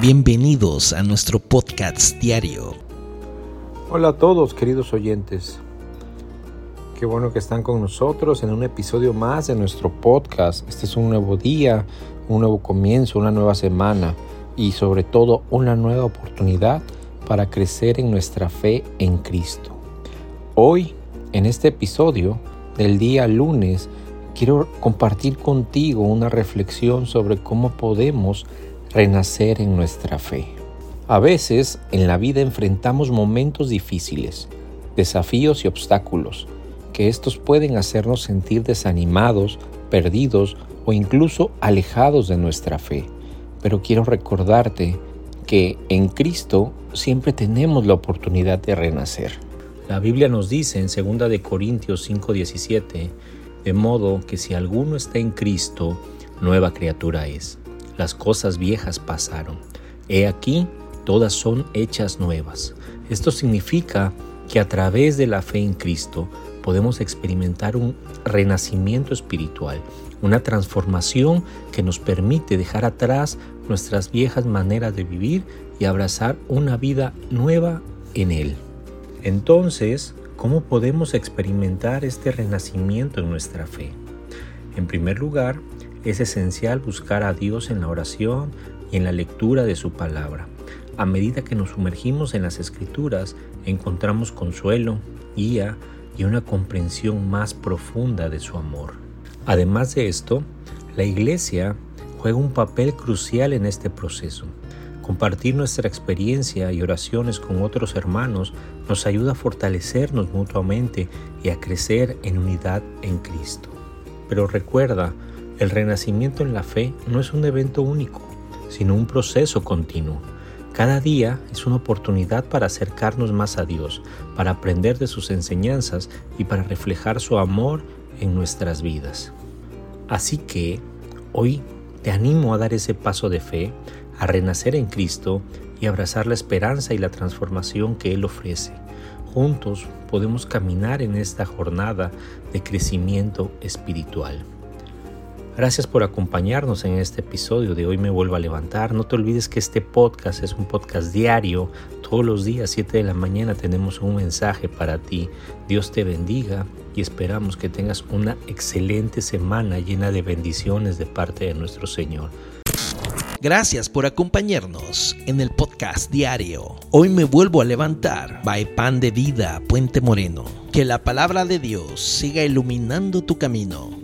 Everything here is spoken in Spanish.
Bienvenidos a nuestro podcast diario. Hola a todos queridos oyentes. Qué bueno que están con nosotros en un episodio más de nuestro podcast. Este es un nuevo día, un nuevo comienzo, una nueva semana y sobre todo una nueva oportunidad para crecer en nuestra fe en Cristo. Hoy, en este episodio del día lunes, quiero compartir contigo una reflexión sobre cómo podemos renacer en nuestra fe. A veces en la vida enfrentamos momentos difíciles, desafíos y obstáculos, que estos pueden hacernos sentir desanimados, perdidos o incluso alejados de nuestra fe. Pero quiero recordarte que en Cristo siempre tenemos la oportunidad de renacer. La Biblia nos dice en 2 de Corintios 5:17, de modo que si alguno está en Cristo, nueva criatura es las cosas viejas pasaron. He aquí, todas son hechas nuevas. Esto significa que a través de la fe en Cristo podemos experimentar un renacimiento espiritual, una transformación que nos permite dejar atrás nuestras viejas maneras de vivir y abrazar una vida nueva en Él. Entonces, ¿cómo podemos experimentar este renacimiento en nuestra fe? En primer lugar, es esencial buscar a Dios en la oración y en la lectura de su palabra. A medida que nos sumergimos en las escrituras, encontramos consuelo, guía y una comprensión más profunda de su amor. Además de esto, la iglesia juega un papel crucial en este proceso. Compartir nuestra experiencia y oraciones con otros hermanos nos ayuda a fortalecernos mutuamente y a crecer en unidad en Cristo. Pero recuerda, el renacimiento en la fe no es un evento único, sino un proceso continuo. Cada día es una oportunidad para acercarnos más a Dios, para aprender de sus enseñanzas y para reflejar su amor en nuestras vidas. Así que hoy te animo a dar ese paso de fe, a renacer en Cristo y abrazar la esperanza y la transformación que Él ofrece. Juntos podemos caminar en esta jornada de crecimiento espiritual. Gracias por acompañarnos en este episodio de Hoy me vuelvo a levantar. No te olvides que este podcast es un podcast diario. Todos los días, 7 de la mañana, tenemos un mensaje para ti. Dios te bendiga y esperamos que tengas una excelente semana llena de bendiciones de parte de nuestro Señor. Gracias por acompañarnos en el podcast diario. Hoy me vuelvo a levantar. By Pan de Vida, Puente Moreno. Que la palabra de Dios siga iluminando tu camino